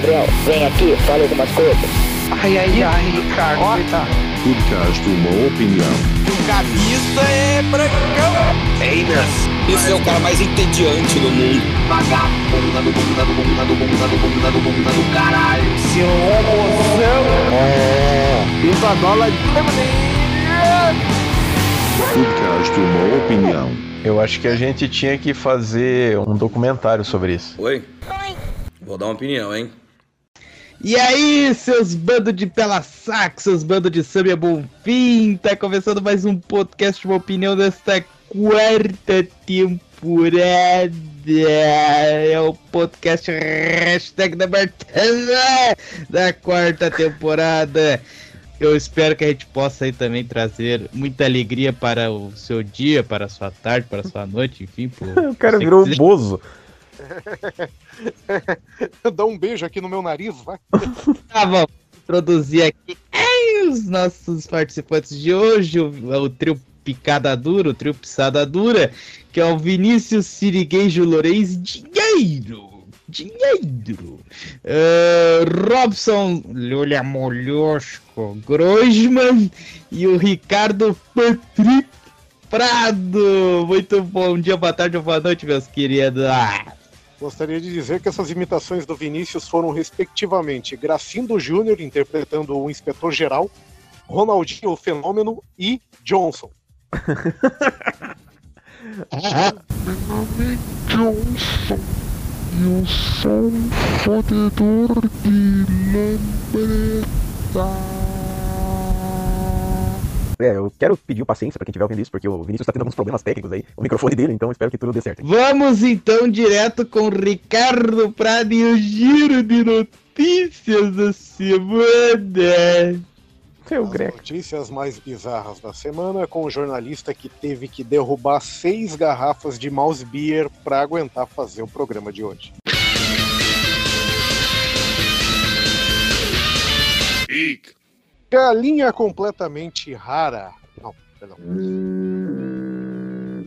Gabriel, vem aqui, fala algumas coisas. Ai, ai, ai, Ricardo, coitado. Podcast uma opinião. O Cabeça é brancão. Einas. Esse é o cara mais entediante do mundo. Vagabunda do bunda do bunda do bunda do bunda do bunda do caralho. Seu homozão. Viva dólar de Podcast uma opinião. Eu acho que a gente tinha que fazer um documentário sobre isso. Oi? Vou dar uma opinião, hein? E aí, seus bandos de pela saco, seus bandos de samba bonfim, tá começando mais um podcast, uma opinião desta quarta temporada. É o podcast hashtag da Bertana da quarta temporada. Eu espero que a gente possa aí também trazer muita alegria para o seu dia, para a sua tarde, para a sua noite, enfim. Pro... O cara virou um bozo. Dá um beijo aqui no meu nariz, vai. Ah, vamos introduzir aqui ai, os nossos participantes de hoje, o, o trio Picada Dura, o trio Pisada Dura, que é o Vinícius Sirigueijo Lourenço Dinheiro. Dinheiro. Uh, Robson Lulha Molhosco Grosman e o Ricardo Patrick Prado. Muito bom dia, boa tarde boa noite, meus queridos. Ah. Gostaria de dizer que essas imitações do Vinícius foram, respectivamente, Gracindo Júnior interpretando o Inspetor Geral, Ronaldinho o Fenômeno e Johnson. Meu nome é Johnson. Eu sou um fodedor de lambreta. É, eu quero pedir paciência pra quem estiver ouvindo isso, porque o Vinícius tá tendo alguns problemas técnicos aí, o microfone dele, então espero que tudo dê certo. Vamos então direto com Ricardo Prado e o giro de notícias da semana. Seu As greco. notícias mais bizarras da semana com o jornalista que teve que derrubar seis garrafas de mouse beer para aguentar fazer o programa de hoje. Galinha completamente rara. Não, perdão.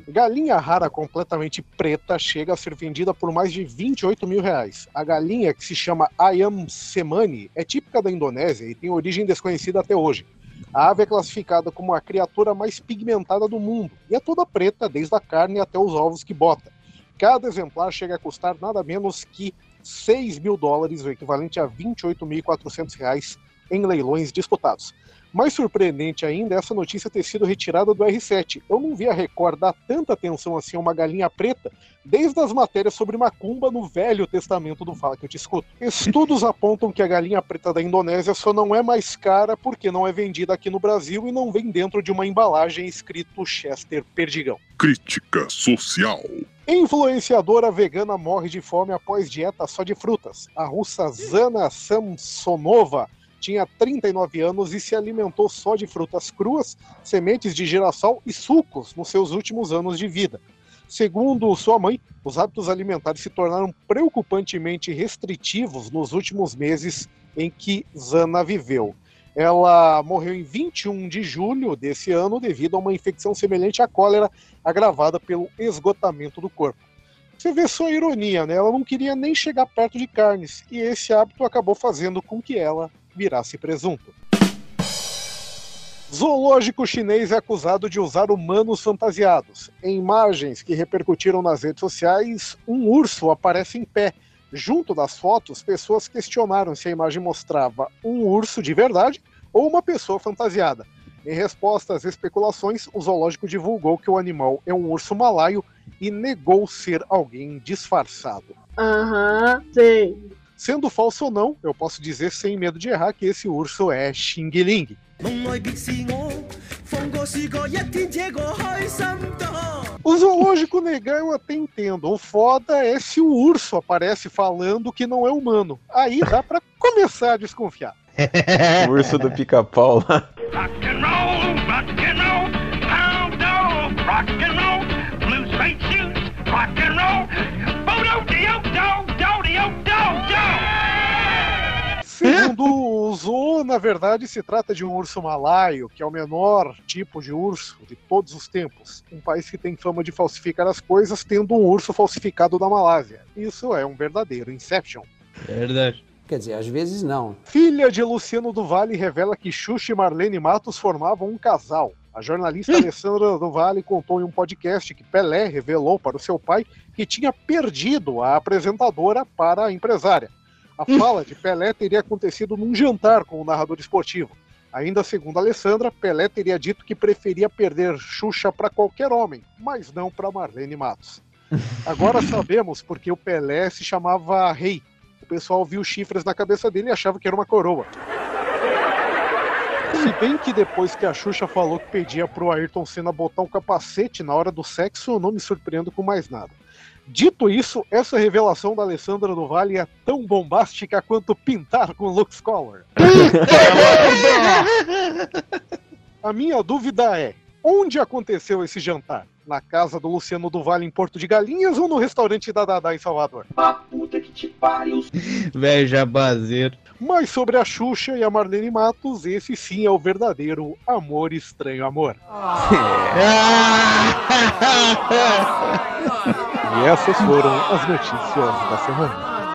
Galinha rara completamente preta chega a ser vendida por mais de 28 mil reais. A galinha, que se chama Ayam Semani, é típica da Indonésia e tem origem desconhecida até hoje. A ave é classificada como a criatura mais pigmentada do mundo e é toda preta, desde a carne até os ovos que bota. Cada exemplar chega a custar nada menos que 6 mil dólares, o equivalente a 28.400 reais em leilões disputados. Mais surpreendente ainda é essa notícia ter sido retirada do R7. Eu não vi a Record dar tanta atenção assim a uma galinha preta desde as matérias sobre macumba no Velho Testamento do Fala que eu te escuto. Estudos apontam que a galinha preta da Indonésia só não é mais cara porque não é vendida aqui no Brasil e não vem dentro de uma embalagem escrito Chester Perdigão. Crítica social. Influenciadora vegana morre de fome após dieta só de frutas. A russa Zana Samsonova tinha 39 anos e se alimentou só de frutas cruas, sementes de girassol e sucos nos seus últimos anos de vida. Segundo sua mãe, os hábitos alimentares se tornaram preocupantemente restritivos nos últimos meses em que Zana viveu. Ela morreu em 21 de julho desse ano devido a uma infecção semelhante à cólera agravada pelo esgotamento do corpo. Você vê só a ironia, né? Ela não queria nem chegar perto de carnes e esse hábito acabou fazendo com que ela virasse presunto. Zoológico chinês é acusado de usar humanos fantasiados. Em imagens que repercutiram nas redes sociais, um urso aparece em pé. Junto das fotos, pessoas questionaram se a imagem mostrava um urso de verdade ou uma pessoa fantasiada. Em resposta às especulações, o zoológico divulgou que o animal é um urso malaio e negou ser alguém disfarçado. Aham, sei. Sendo falso ou não, eu posso dizer sem medo de errar que esse urso é Xing Ling. O zoológico negar eu até entendo. O foda é se o urso aparece falando que não é humano. Aí dá pra começar a desconfiar. O urso do pica-pau lá. Rock na verdade se trata de um urso malaio, que é o menor tipo de urso de todos os tempos. Um país que tem fama de falsificar as coisas, tendo um urso falsificado da Malásia. Isso é um verdadeiro Inception. É verdade. Quer dizer, às vezes não. Filha de Luciano do Vale revela que Xuxa e Marlene Matos formavam um casal. A jornalista Alessandra do Vale contou em um podcast que Pelé revelou para o seu pai que tinha perdido a apresentadora para a empresária. A fala de Pelé teria acontecido num jantar com o narrador esportivo. Ainda segundo Alessandra, Pelé teria dito que preferia perder Xuxa para qualquer homem, mas não para Marlene Matos. Agora sabemos porque o Pelé se chamava Rei. O pessoal viu chifres na cabeça dele e achava que era uma coroa. Se bem que depois que a Xuxa falou que pedia pro Ayrton Senna botar um capacete na hora do sexo, eu não me surpreendo com mais nada. Dito isso, essa revelação da Alessandra do Vale é tão bombástica quanto pintar com Lux Color. A minha dúvida é: onde aconteceu esse jantar? Na casa do Luciano do Vale em Porto de Galinhas ou no restaurante da Dadá em Salvador? Puta que te pariu. Velho jabazeiro. Mas sobre a Xuxa e a Marlene Matos, esse sim é o verdadeiro amor estranho amor. E essas foram as notícias da semana.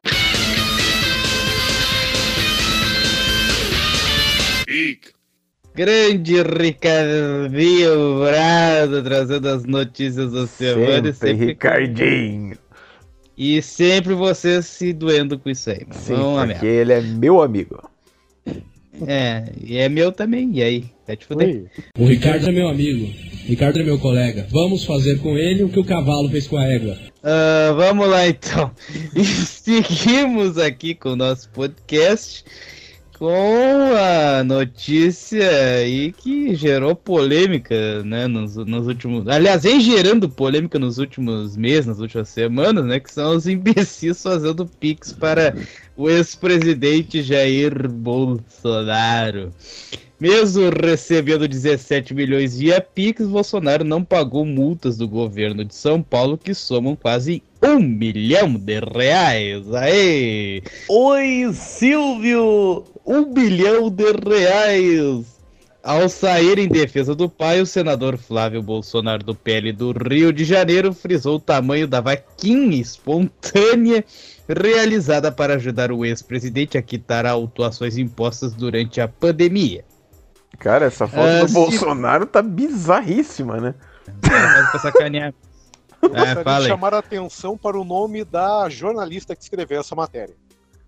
Grande Ricardinho Brado trazendo as notícias da semana. e Sempre Ricardinho. E sempre você se doendo com isso aí. Mas Sim, vamos lá porque mesmo. ele é meu amigo. É, e é meu também. E aí? Vai te fuder. O Ricardo é meu amigo. O Ricardo é meu colega. Vamos fazer com ele o que o cavalo fez com a égua. Ah, vamos lá então. E seguimos aqui com o nosso podcast com a notícia aí que gerou polêmica, né, nos, nos últimos... Aliás, vem gerando polêmica nos últimos meses, nas últimas semanas, né, que são os imbecis fazendo pix para o ex-presidente Jair Bolsonaro. Mesmo recebendo 17 milhões via Pix, Bolsonaro não pagou multas do governo de São Paulo que somam quase um milhão de reais. Aê! Oi, Silvio! Um bilhão de reais! Ao sair em defesa do pai, o senador Flávio Bolsonaro do PL do Rio de Janeiro frisou o tamanho da vaquinha espontânea realizada para ajudar o ex-presidente a quitar autuações impostas durante a pandemia. Cara, essa foto Ah, do se- Bolsonaro tá bizarríssima, né? Mas pra sacanear. Gostaria É, de fala chamar a atenção para o nome da jornalista que escreveu essa matéria.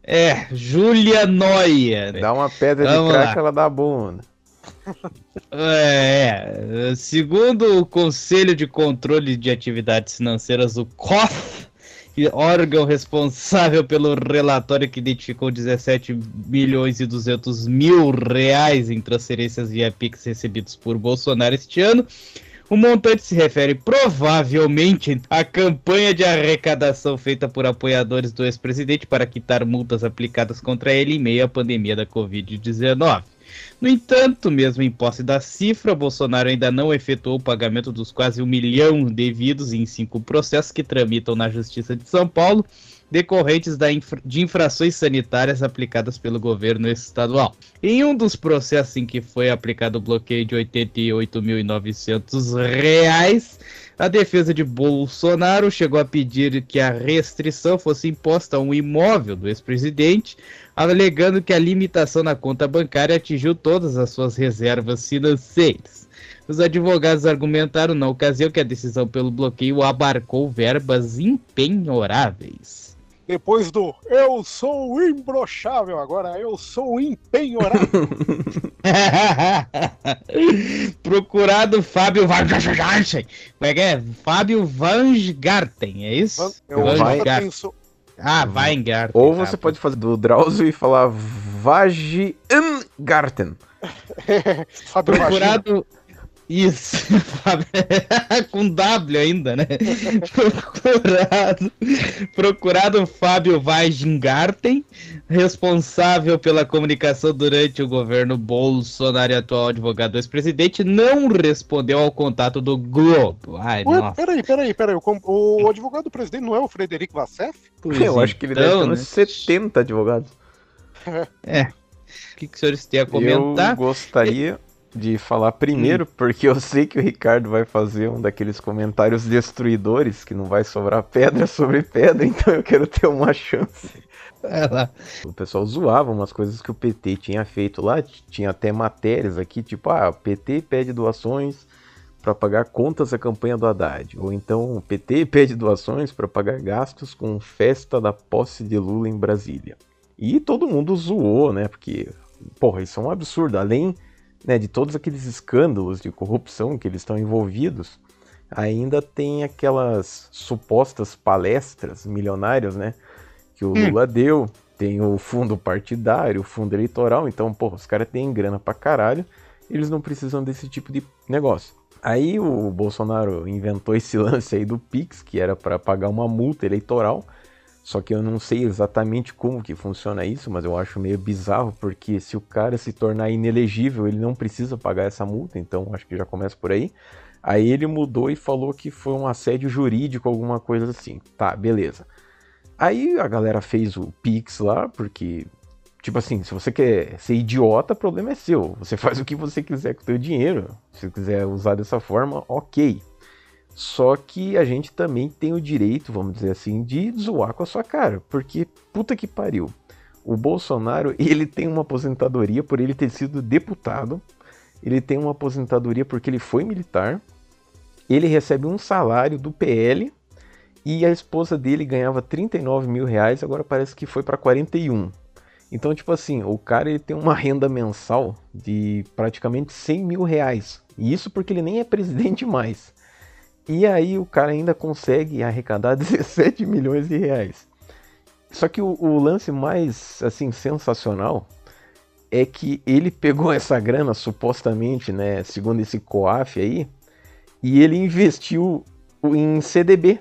É, Júlia Noia. né? Dá uma pedra de Vamos crack, lá. ela dá a bunda. É, segundo o Conselho de Controle de Atividades Financeiras, o COF, órgão responsável pelo relatório que identificou 17 milhões e 200 mil reais em transferências via Pix recebidos por Bolsonaro este ano, o montante se refere provavelmente à campanha de arrecadação feita por apoiadores do ex-presidente para quitar multas aplicadas contra ele em meio à pandemia da Covid-19. No entanto, mesmo em posse da cifra, Bolsonaro ainda não efetuou o pagamento dos quase um milhão devidos em cinco processos que tramitam na Justiça de São Paulo, decorrentes infra- de infrações sanitárias aplicadas pelo governo estadual. Em um dos processos em que foi aplicado o bloqueio de 88.900 reais, a defesa de Bolsonaro chegou a pedir que a restrição fosse imposta a um imóvel do ex-presidente, alegando que a limitação na conta bancária atingiu todas as suas reservas financeiras. Os advogados argumentaram na ocasião que a decisão pelo bloqueio abarcou verbas impenhoráveis. Depois do Eu sou imbrochável, agora eu sou empenhorável. Procurado Fábio Weingarten. Como é que é? Fábio Weingarten, é isso? Eu Weingarten. penso. Ah, Weingarten. Ou tá, você pode fazer do Drauzio e falar Vagiangarten. Procurado. Isso, Fábio- com W ainda, né? Procurado, procurado Fábio Weingarten, responsável pela comunicação durante o governo Bolsonaro e atual advogado do ex-presidente, não respondeu ao contato do Globo. Ai, Ué, nossa. peraí, peraí, peraí. O, o advogado do presidente não é o Frederico Vassef? Eu acho que ele deve então, ter uns né? 70 advogados. É. O que, que os senhores têm a comentar? Eu gostaria de falar primeiro, porque eu sei que o Ricardo vai fazer um daqueles comentários destruidores, que não vai sobrar pedra sobre pedra, então eu quero ter uma chance. O pessoal zoava umas coisas que o PT tinha feito lá, tinha até matérias aqui, tipo, ah, o PT pede doações para pagar contas da campanha do Haddad, ou então o PT pede doações para pagar gastos com festa da posse de Lula em Brasília. E todo mundo zoou, né? Porque, porra, isso é um absurdo. Além né, de todos aqueles escândalos de corrupção que eles estão envolvidos, ainda tem aquelas supostas palestras milionárias, né? Que o Lula deu. Tem o fundo partidário, o fundo eleitoral. Então, porra, os caras têm grana pra caralho. Eles não precisam desse tipo de negócio. Aí o Bolsonaro inventou esse lance aí do Pix, que era para pagar uma multa eleitoral. Só que eu não sei exatamente como que funciona isso, mas eu acho meio bizarro, porque se o cara se tornar inelegível, ele não precisa pagar essa multa, então acho que já começa por aí. Aí ele mudou e falou que foi um assédio jurídico, alguma coisa assim. Tá, beleza. Aí a galera fez o Pix lá, porque, tipo assim, se você quer ser idiota, o problema é seu. Você faz o que você quiser com o seu dinheiro. Se quiser usar dessa forma, ok. Só que a gente também tem o direito, vamos dizer assim, de zoar com a sua cara. Porque, puta que pariu. O Bolsonaro, ele tem uma aposentadoria por ele ter sido deputado. Ele tem uma aposentadoria porque ele foi militar. Ele recebe um salário do PL. E a esposa dele ganhava 39 mil reais, agora parece que foi para 41. Então, tipo assim, o cara ele tem uma renda mensal de praticamente 100 mil reais. E isso porque ele nem é presidente mais. E aí o cara ainda consegue arrecadar 17 milhões de reais. Só que o, o, lance mais assim sensacional é que ele pegou essa grana supostamente, né, segundo esse COAF aí, e ele investiu em CDB.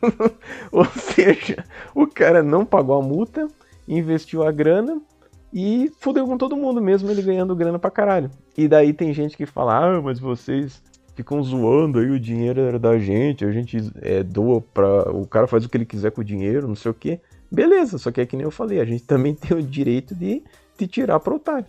Ou seja, o cara não pagou a multa, investiu a grana e fudeu com todo mundo, mesmo ele ganhando grana pra caralho. E daí tem gente que fala: ah, mas vocês ficam zoando aí, o dinheiro era da gente, a gente é, doa pra. O cara faz o que ele quiser com o dinheiro, não sei o que. Beleza, só que é que nem eu falei, a gente também tem o direito de, de tirar pro otário.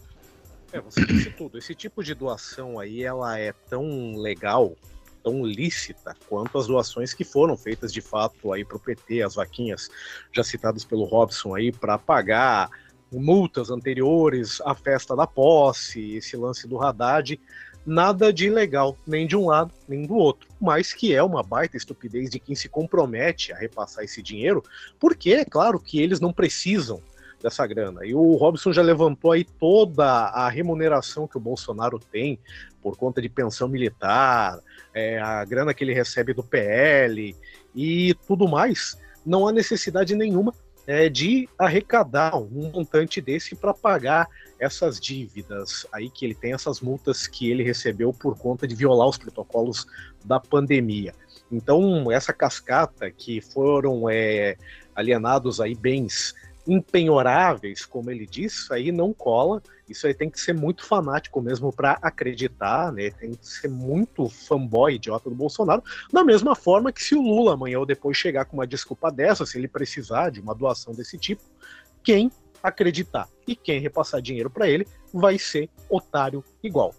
É, você disse tudo. Esse tipo de doação aí, ela é tão legal, tão lícita quanto as doações que foram feitas de fato aí para o PT, as vaquinhas já citadas pelo Robson aí para pagar multas anteriores à festa da posse, esse lance do Haddad, nada de ilegal, nem de um lado, nem do outro, mas que é uma baita estupidez de quem se compromete a repassar esse dinheiro, porque é claro que eles não precisam dessa grana. E o Robson já levantou aí toda a remuneração que o Bolsonaro tem por conta de pensão militar, é, a grana que ele recebe do PL e tudo mais. Não há necessidade nenhuma é, de arrecadar um montante desse para pagar essas dívidas aí que ele tem, essas multas que ele recebeu por conta de violar os protocolos da pandemia. Então, essa cascata que foram é, alienados aí bens impenhoráveis, como ele disse, aí não cola. Isso aí tem que ser muito fanático mesmo para acreditar, né? Tem que ser muito fanboy idiota do Bolsonaro. Da mesma forma que se o Lula amanhã ou depois chegar com uma desculpa dessa, se ele precisar de uma doação desse tipo, quem acreditar e quem repassar dinheiro para ele vai ser otário igual.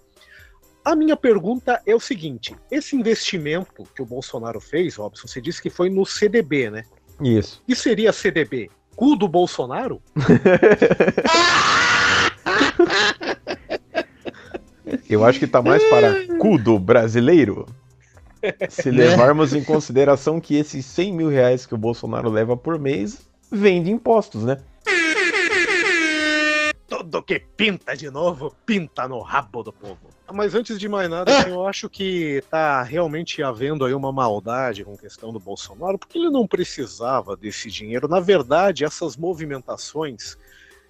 A minha pergunta é o seguinte: esse investimento que o Bolsonaro fez, Robson, você disse que foi no CDB, né? Isso. E seria CDB? Cu do Bolsonaro? Eu acho que tá mais para cu do brasileiro. Se levarmos em consideração que esses 100 mil reais que o Bolsonaro leva por mês vem de impostos, né? Tudo que pinta de novo, pinta no rabo do povo. Mas antes de mais nada, assim, eu acho que tá realmente havendo aí uma maldade com a questão do Bolsonaro, porque ele não precisava desse dinheiro. Na verdade, essas movimentações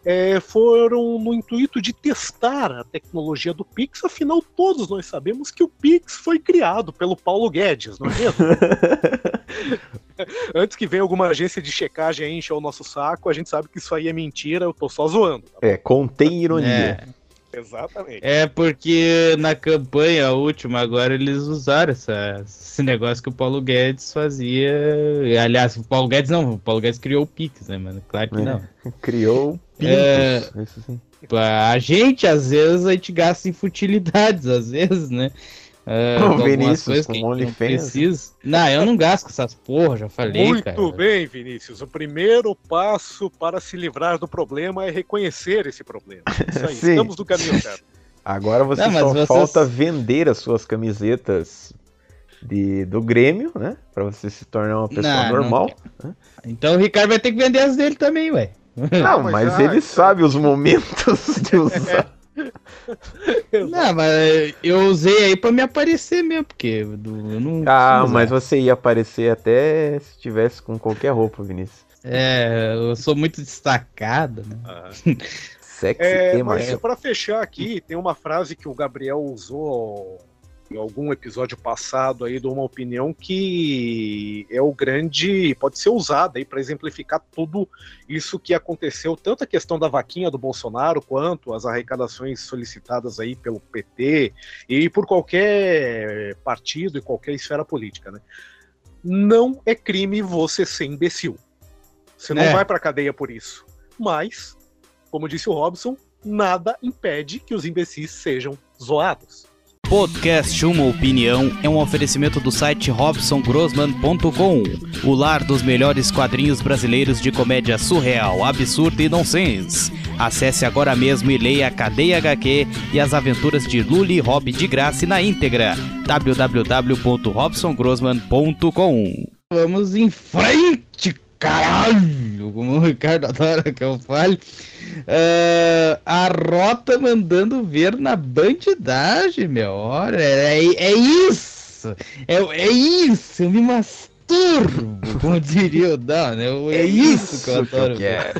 é, foram no intuito de testar a tecnologia do Pix, afinal todos nós sabemos que o Pix foi criado pelo Paulo Guedes, não é mesmo? Antes que venha alguma agência de checagem aí encher o nosso saco, a gente sabe que isso aí é mentira, eu tô só zoando. Tá é, contém ironia. É. Exatamente. É porque na campanha última agora eles usaram essa, esse negócio que o Paulo Guedes fazia. Aliás, o Paulo Guedes não, o Paulo Guedes criou o Pix, né, mano? Claro que É. não. Criou pintos. É. A gente, às vezes, a gente gasta em futilidades, às vezes, né? É, O com algumas Vinícius com não OnlyFans. precisa. Não, eu não gasto com essas porra, já falei, Muito cara. bem, Vinícius. O primeiro passo para se livrar do problema é reconhecer esse problema. Isso aí, Sim. estamos no caminho certo. Agora você Não, só vocês- falta vender as suas camisetas de, do Grêmio, né? Pra você se tornar uma pessoa Não, não normal. Então o Ricardo vai ter que vender as dele também, ué. Não, mas mas, já- ele sabe os momentos de usar. Não, mas eu usei aí pra me aparecer mesmo, porque do- eu não. Ah, mas você ia aparecer até se tivesse com qualquer roupa, Vinícius. É, eu sou muito destacado, né? Ah. Sexy É, e mas mais. para fechar aqui, tem uma frase que o Gabriel usou em algum episódio passado aí de uma opinião que é o grande, pode ser usada aí para exemplificar tudo isso que aconteceu, tanto a questão da vaquinha do Bolsonaro quanto as arrecadações solicitadas aí pelo PT e por qualquer partido e qualquer esfera política, né? Não é crime você ser imbecil. Você não É. vai para cadeia por isso. Mas como disse o Robson, nada impede que os imbecis sejam zoados. Podcast Uma Opinião é um oferecimento do site robsongrossman.com, o lar dos melhores quadrinhos brasileiros de comédia surreal, absurda e nonsense. Acesse agora mesmo e leia a Cadeia HQ e as aventuras de Luli e Rob de graça na íntegra. www.robsongrossman.com Vamos em frente, caralho! Como o Ricardo adora que eu fale. É, a Rota mandando ver na bandidagem, meu. Olha, é, é isso! É, é isso! Eu me masturbo, como diria o Dan, né? É, isso que eu adoro. ver.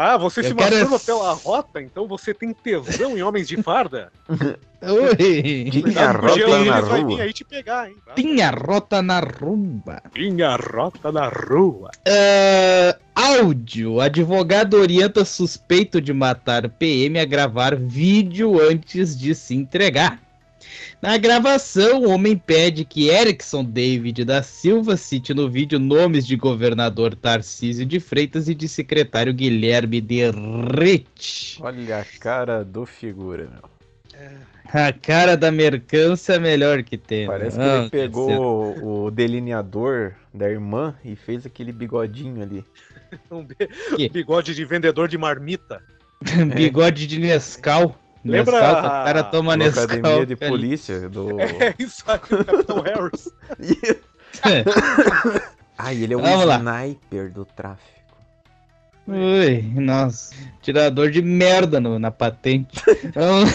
Ah, você Eu se quero masturba pela rota, então você tem tesão em homens de farda? Oi! Tinha rota gelo, na eles vai vir rua. aí te pegar, hein? tá? Tinha rota na rumba. Tinha rota na rua. É, áudio. Advogado orienta suspeito de matar PM a gravar vídeo antes de se entregar. Na gravação, o homem pede que Erickson David da Silva cite no vídeo nomes de governador Tarcísio de Freitas e de secretário Guilherme Derrete. Olha a cara do figura, meu. A cara da mercância é melhor que tem. Parece que né? ele Ah, pegou o delineador da irmã e fez aquele bigodinho ali. Um bigode de vendedor de marmita. Bigode de Nescau. Lembra Nescau, o cara toma Na Nescau. academia de cara. polícia do. É isso aí, o Capitão Harris. Ah, ele é o Vamos lá. sniper do tráfico. Ui, nossa, tirador de merda no- na patente. Vamos-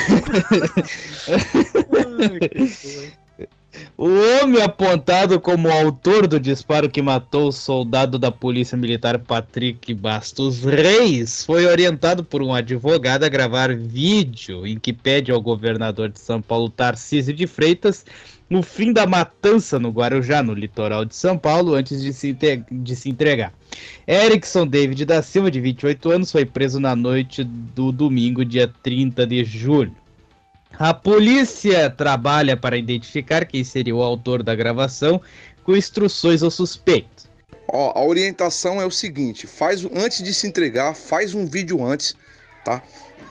o homem apontado como autor do disparo que matou o soldado da Polícia Militar Patrick Bastos Reis foi orientado por um advogado a gravar vídeo em que pede ao governador de São Paulo, Tarcísio de Freitas, o fim da matança no Guarujá, no litoral de São Paulo, antes de se, de se entregar. Erickson David da Silva, de 28 anos, foi preso na noite do domingo, dia 30 de julho. A polícia trabalha para identificar quem seria o autor da gravação, com instruções ao suspeito. Ó, a orientação é o seguinte: faz antes de se entregar, faz um vídeo antes, tá?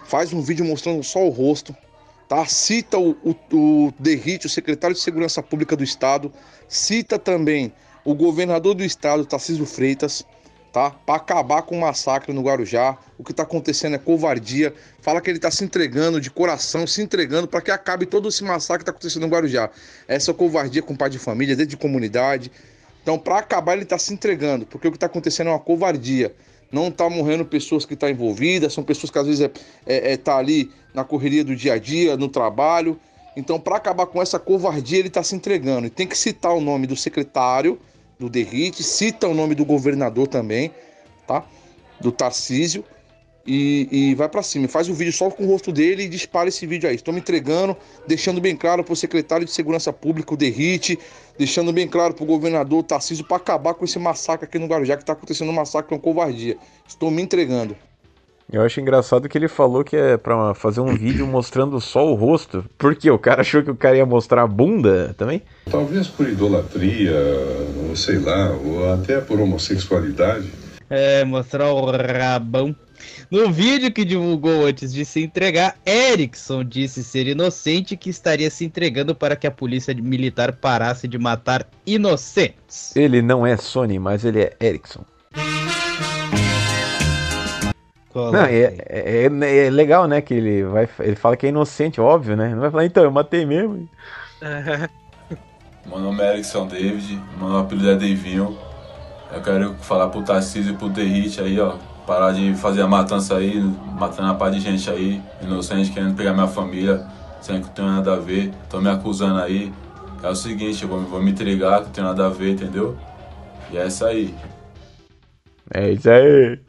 Faz um vídeo mostrando só o rosto, tá? Cita o, o, o Derrite, o secretário de Segurança Pública do Estado, cita também o governador do Estado, Tarcísio Freitas, tá? Para acabar com o massacre no Guarujá. O que está acontecendo é covardia. Fala que ele está se entregando de coração, se entregando para que acabe todo esse massacre que está acontecendo no Guarujá. Essa covardia com pai de família, dentro de comunidade. Então, para acabar, ele está se entregando, porque o que está acontecendo é uma covardia. Não está morrendo pessoas que estão envolvidas, são pessoas que às vezes é, é, é, tá ali na correria do dia a dia, no trabalho. Então, para acabar com essa covardia, ele está se entregando. E tem que citar o nome do secretário do Derrite, cita o nome do governador também, tá? Do Tarcísio. E, e vai para cima. Faz o vídeo só com o rosto dele e dispara esse vídeo aí. Estou me entregando, deixando bem claro para o secretário de Segurança Pública, o Derrite, deixando bem claro para o governador Tarcísio para acabar com esse massacre aqui no Guarujá, que está acontecendo um massacre, uma covardia. Estou me entregando. Eu acho engraçado que ele falou que é pra fazer um vídeo mostrando só o rosto. Por quê? O cara achou que o cara ia mostrar a bunda também? Talvez por idolatria, ou sei lá, ou até por homossexualidade. É, mostrar o rabão. No vídeo que divulgou antes de se entregar, Erickson disse ser inocente e que estaria se entregando para que a polícia militar parasse de matar inocentes. Ele não é Sony, mas ele é Ericsson. Não, é, é, é- é legal, né? Que ele vai. Ele fala que é inocente, óbvio, né? Não vai falar, então, eu matei mesmo. Meu nome é Erickson David, meu apelido é Davinho. Eu quero falar pro Tarcísio e pro Derrite aí, ó. Parar de fazer a matança aí, matando a par de gente aí, inocente, querendo pegar minha família, sendo que não tem nada a ver. Tô me acusando aí. É o seguinte, eu vou, vou me entregar, que não tem nada a ver, entendeu? E é isso aí. É isso aí.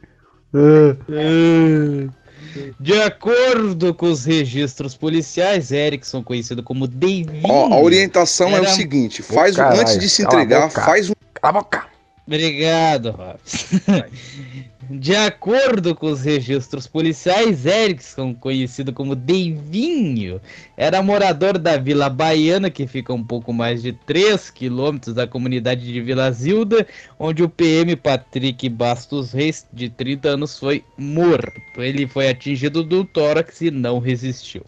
De acordo com os registros policiais, Erickson, conhecido como Davinho. Ó, a orientação é o era- seguinte: faz caralho, antes de se entregar, faz um. Cala a boca! Obrigado, Robson. De acordo com os registros policiais, Erickson, conhecido como Deivinho, era morador da Vila Baiana, que fica um pouco mais de 3 quilômetros da comunidade de Vila Zilda, onde o PM Patrick Bastos Reis, de 30 anos, foi morto. Ele foi atingido do tórax e não resistiu.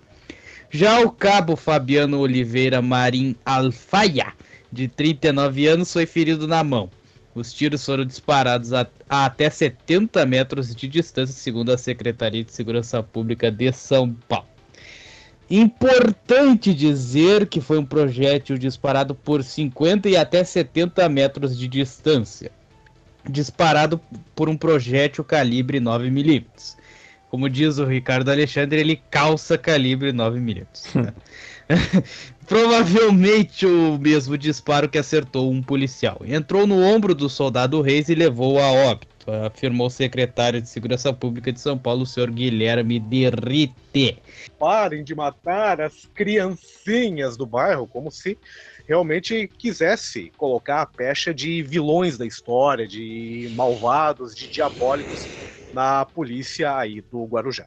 Já o cabo Fabiano Oliveira Marim Alfaia, de 39 anos, foi ferido na mão. Os tiros foram disparados a, a até 70 metros de distância, segundo a Secretaria de Segurança Pública de São Paulo. Importante dizer que foi um projétil disparado por 50 e até 70 metros de distância, disparado por um projétil calibre 9mm. Como diz o Ricardo Alexandre, ele calça calibre 9mm. né? Provavelmente o mesmo disparo que acertou um policial. Entrou no ombro do soldado Reis e levou a óbito, afirmou o secretário de Segurança Pública de São Paulo, o senhor Guilherme Derrite. Parem de matar as criancinhas do bairro, como se realmente quisesse colocar a pecha de vilões da história, de malvados, de diabólicos na polícia aí do Guarujá.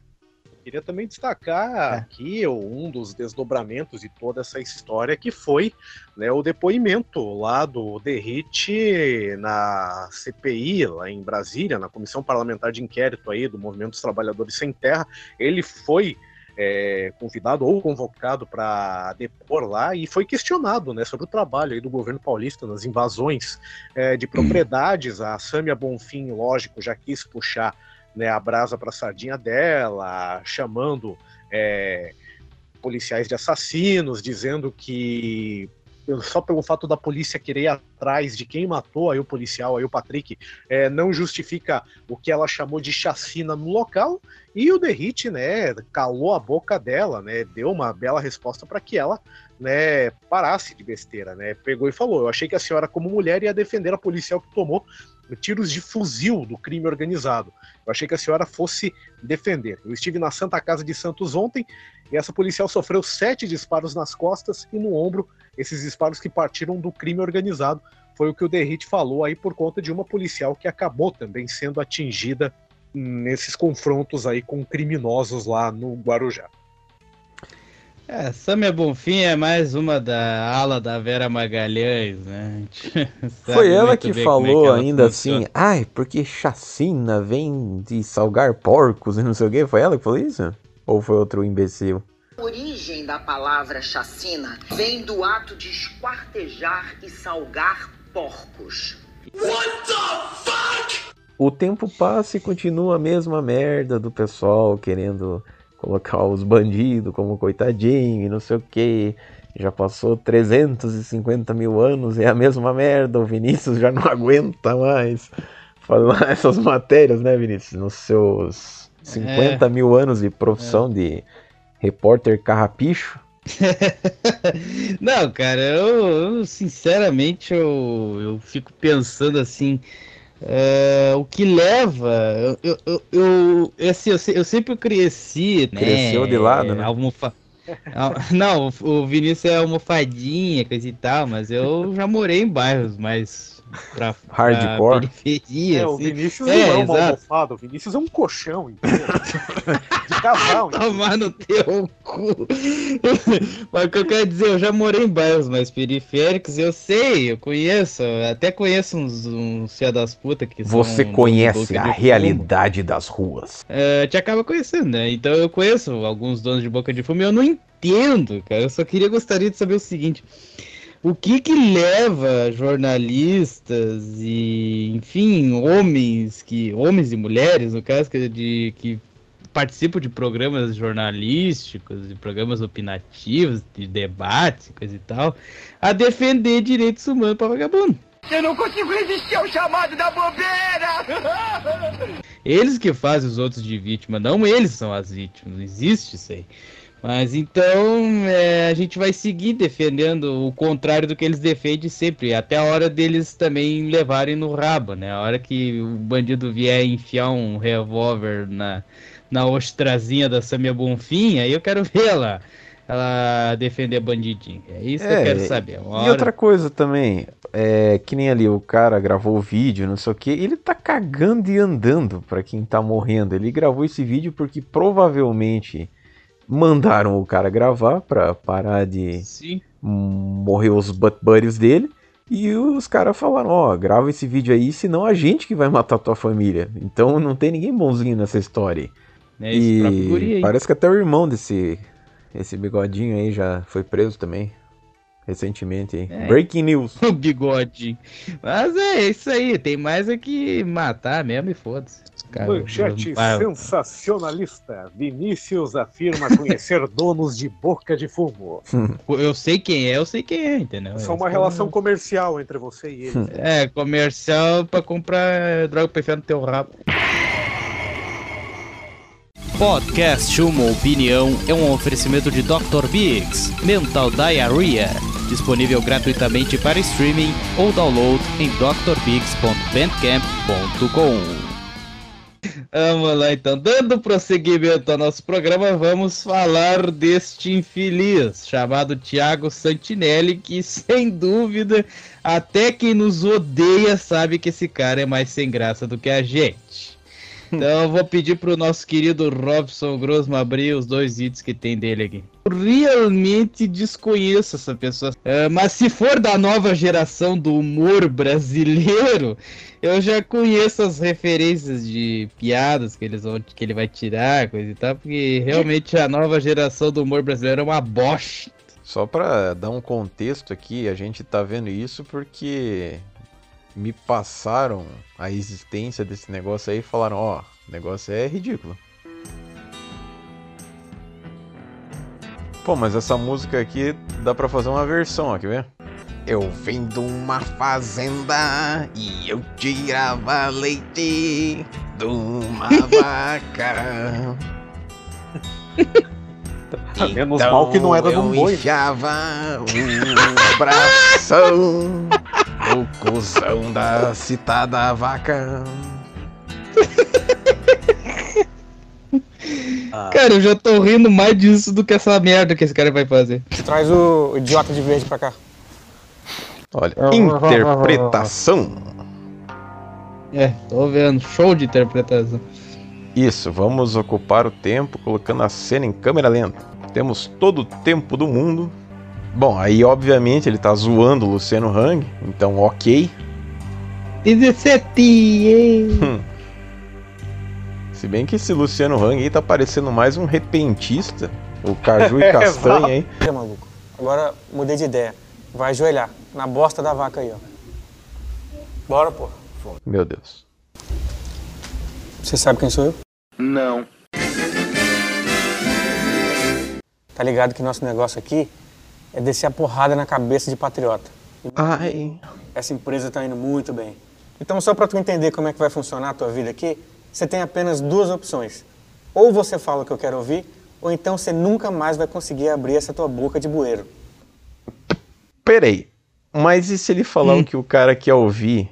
Queria também destacar aqui um dos desdobramentos de toda essa história, que foi né, o depoimento lá do Derrite na CPI, lá em Brasília, na Comissão Parlamentar de Inquérito aí do Movimento dos Trabalhadores Sem Terra. Ele foi é, convidado ou convocado para depor lá e foi questionado né, sobre o trabalho aí do governo paulista nas invasões é, de propriedades. A Sâmia Bonfim, lógico, já quis puxar né, a brasa para a sardinha dela, chamando é, policiais de assassinos, dizendo que só pelo fato da polícia querer ir atrás de quem matou aí o policial, aí o Patrick, é, não justifica o que ela chamou de chacina no local. E o Derrite, né, calou a boca dela, né, deu uma bela resposta para que ela, né, parasse de besteira, né, pegou e falou: "Eu achei que a senhora como mulher ia defender a policial que tomou tiros de fuzil do crime organizado. Eu achei que a senhora fosse defender. Eu estive na Santa Casa de Santos ontem e essa policial sofreu sete disparos nas costas e no ombro, esses disparos que partiram do crime organizado. Foi o que o Derrite falou aí por conta de uma policial que acabou também sendo atingida nesses confrontos aí com criminosos lá no Guarujá. É, Samia Bonfim é mais uma da ala da Vera Magalhães, né? Foi ela muito que como é falou ela ainda funciona. assim, ai, porque chacina vem de salgar porcos e não sei o quê. Foi ela que falou isso? Ou foi outro imbecil? A origem da palavra chacina vem do ato de esquartejar e salgar porcos. What the fuck? O tempo passa e continua a mesma merda do pessoal querendo colocar os bandidos como coitadinho e não sei o que. Já passou 350 mil anos e é a mesma merda. O Vinícius já não aguenta mais falar essas matérias, né, Vinícius? Nos seus 50 É. mil anos de profissão de repórter carrapicho. Não, cara, eu, eu, sinceramente eu, eu fico pensando assim. É, o que leva. Eu, eu, eu, eu, assim, eu, eu sempre cresci, né? Cresceu de lado, né? Almofa... Não, o o Vinícius é almofadinha, coisa e tal, mas eu já morei em bairros mais pra, pra Hardcore. periferia. É, o assim. Vinícius É, não é uma almofada, o Vinícius é um colchão, entendeu? De casal. Tomar no teu cu. Mas o que eu quero dizer, eu já morei em bairros mais periféricos, eu sei, eu conheço, até conheço uns, uns fia das putas que são Você do- conhece a realidade das ruas. É, te acaba conhecendo, né? Então eu conheço alguns donos de boca de fumo e eu não entendo, cara. Eu só queria gostaria de saber o seguinte. O que que leva jornalistas e, enfim, homens que homens e mulheres, no caso, que, de, que participam de programas jornalísticos, de programas opinativos, de debates, e coisa e tal, a defender direitos humanos para vagabundo? Eu não consigo resistir ao chamado da bobeira! Eles que fazem os outros de vítima, não eles são as vítimas, não existe isso aí. Mas então é, a gente vai seguir defendendo o contrário do que eles defendem sempre, até a hora deles também levarem no rabo, né? A hora que o bandido vier enfiar um revólver na, na ostrazinha da Samia Bonfim, aí eu quero ver ela, ela defender bandidinho. É isso que eu quero saber. Uma E outra coisa também, é que nem ali o cara gravou o vídeo, não sei o que, ele tá cagando e andando pra quem tá morrendo. Ele gravou esse vídeo porque provavelmente mandaram o cara gravar pra parar de Sim. morrer os butt buddies dele. E os caras falaram, ó, grava esse vídeo aí, senão a gente que vai matar tua família. Então não tem ninguém bonzinho nessa história. É guri e aí. parece que até o irmão desse esse bigodinho aí já foi preso também. Recentemente. É. Breaking news. O bigode. Mas é isso aí, tem mais é que matar mesmo e foda-se. Os caras- Manchete sensacionalista. Vinícius afirma conhecer donos de boca de fumo. Eu sei quem é, eu sei quem é, entendeu? Isso é uma relação comercial entre você e ele. É, comercial pra comprar droga pra enfiar no teu rabo. Podcast Uma Opinião é um oferecimento de Dr. Biggs, Mental Diarrhea, disponível gratuitamente para streaming ou download em drbiggs.bandcamp.com. Vamos lá então, dando prosseguimento ao nosso programa, vamos falar deste infeliz chamado Thiago Santinelli, que sem dúvida, até quem nos odeia sabe que esse cara é mais sem graça do que a gente. Então eu vou pedir pro nosso querido Robson Grossman abrir os dois vídeos que tem dele aqui. Eu realmente desconheço essa pessoa. É, mas se for da nova geração do humor brasileiro, eu já conheço as referências de piadas que, eles vão, que ele vai tirar, coisa e tal, porque realmente a nova geração do humor brasileiro é uma bosta. Só pra dar um contexto aqui, a gente tá vendo isso porque me passaram a existência desse negócio aí e falaram, ó, o negócio é ridículo. Pô, mas essa música aqui dá pra fazer uma versão, ó, quer ver? Eu vim de uma fazenda e eu tirava leite de uma vaca. Menos mal que não era Então de um boi. Eu enfiava o bração no cuzão da citada vaca. Cara, eu já tô rindo mais disso do que essa merda que esse cara vai fazer. Traz o idiota de verde pra cá. Olha, interpretação. É, tô vendo. Show de interpretação. Isso, vamos ocupar o tempo colocando a cena em câmera lenta. Temos todo o tempo do mundo. Bom, aí obviamente ele tá zoando o Luciano Hang, então ok. 17, hein? Hum. Se bem que esse Luciano Hang aí tá parecendo mais um repentista. O Caju e Castanha aí. É, maluco. Agora mudei de ideia. Vai ajoelhar na bosta da vaca aí, ó. Bora, pô. Meu Deus. Você sabe quem sou eu? Não. Tá ligado que nosso negócio aqui é descer a porrada na cabeça de patriota. Ai. Essa empresa tá indo muito bem. Então, só pra tu entender como é que vai funcionar a tua vida aqui, você tem apenas duas opções. Ou você fala o que eu quero ouvir, ou então você nunca mais vai conseguir abrir essa tua boca de bueiro. Peraí. Mas e se ele falar o que o cara quer ouvir?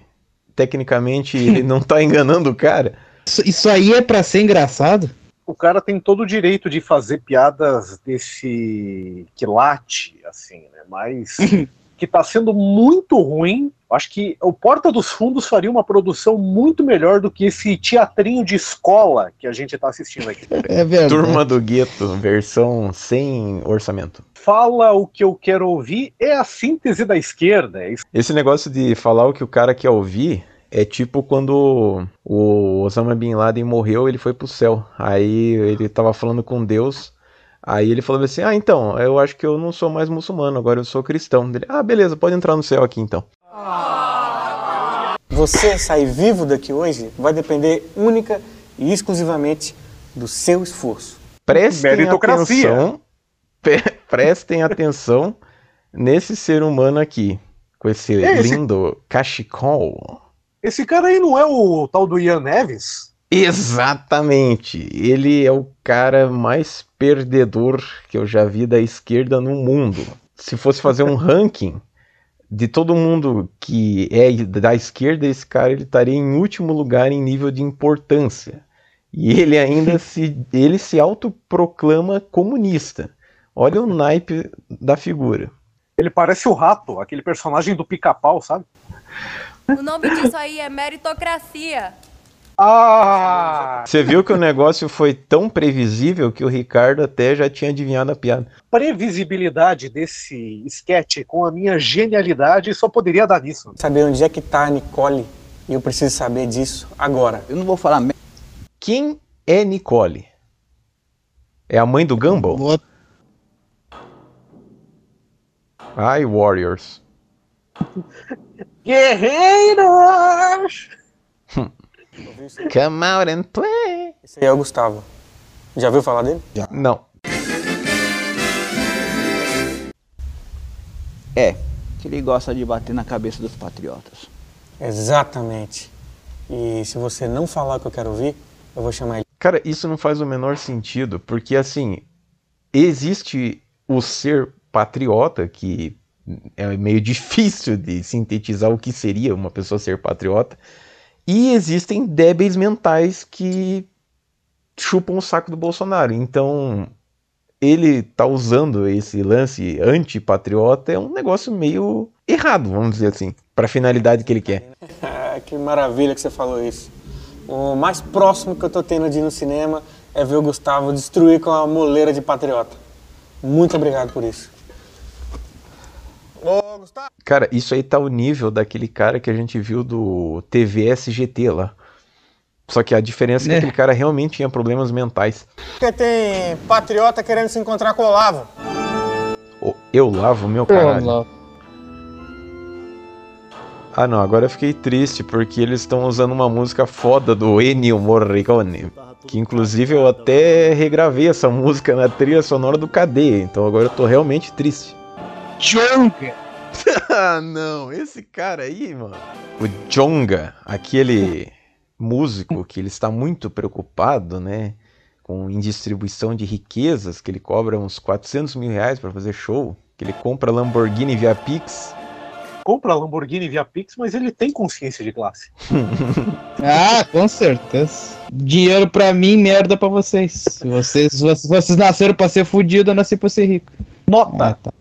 Tecnicamente ele não tá enganando o cara? Isso, isso aí é pra ser engraçado? O cara tem todo o direito de fazer piadas desse quilate, assim, né? Mas que tá sendo muito ruim. Acho que o Porta dos Fundos faria uma produção muito melhor do que esse teatrinho de escola que a gente tá assistindo aqui. É verdade. Turma do Gueto, versão sem orçamento. Fala o que eu quero ouvir é a síntese da esquerda. É. Esse negócio de falar o que o cara quer ouvir é tipo quando o Osama Bin Laden morreu, ele foi pro céu. Aí ele tava falando com Deus. Aí ele falou assim: Ah, então, eu acho que eu não sou mais muçulmano, agora eu sou cristão. Ele, ah, beleza, pode entrar no céu aqui então. Você sair vivo daqui hoje vai depender única e exclusivamente do seu esforço. Prestem Meritocracia. atenção. prestem atenção nesse ser humano aqui. Com esse É, esse- lindo cachecol. Esse cara aí não é o tal do Ian Neves? Exatamente. Ele é o cara mais perdedor que eu já vi da esquerda no mundo. Se fosse fazer um ranking de todo mundo que é da esquerda, esse cara ele estaria em último lugar em nível de importância. E ele ainda se ele se autoproclama comunista. Olha o naipe da figura. Ele parece o rato, aquele personagem do pica-pau, sabe? O nome disso aí é meritocracia. Ah! Você viu que o negócio foi tão previsível que o Ricardo até já tinha adivinhado a piada. Previsibilidade desse sketch com a minha genialidade só poderia dar nisso. Saber onde é que tá a Nicole e eu preciso saber disso agora. Eu não vou falar merda. Quem é Nicole? É a mãe do Gumball? Ai, Warriors. Guerreiros! Come out and play. Esse aí é o Gustavo. Já viu falar dele? Não. É, que ele gosta de bater na cabeça dos patriotas. Exatamente. E se você não falar o que eu quero ouvir, eu vou chamar ele. Cara, isso não faz o menor sentido, porque assim, existe o ser patriota, que é meio difícil de sintetizar o que seria uma pessoa ser patriota, e existem débeis mentais que chupam o saco do Bolsonaro. Então, ele tá usando esse lance antipatriota é um negócio meio errado, vamos dizer assim, para a finalidade que ele quer. Que maravilha que você falou isso. O mais próximo que eu tô tendo de ir no cinema é ver o Gustavo destruir com a moleira de patriota. Muito obrigado por isso. Ô, Gustavo! Cara, isso aí tá o nível daquele cara que a gente viu do TVSGT lá. Só que a diferença é que Né? aquele cara realmente tinha problemas mentais. Porque tem patriota querendo se encontrar com o Olavo. Eu lavo meu caralho. Ah não, agora eu fiquei triste porque eles estão usando uma música foda do Ennio Morricone. Que inclusive eu até regravei essa música na trilha sonora do Cadeia, então agora eu tô realmente triste. Jonga! ah não, esse cara aí, mano. O Jonga, aquele músico que ele está muito preocupado, né? Com indistribuição de riquezas, que ele cobra uns 400 mil reais pra fazer show, que ele compra Lamborghini via Pix. Compra Lamborghini via Pix, mas ele tem consciência de classe. Ah, com certeza. Dinheiro pra mim, merda pra vocês. Vocês, vocês, vocês nasceram pra ser fudido, eu nasci pra ser rico. Nota. Ah, tá.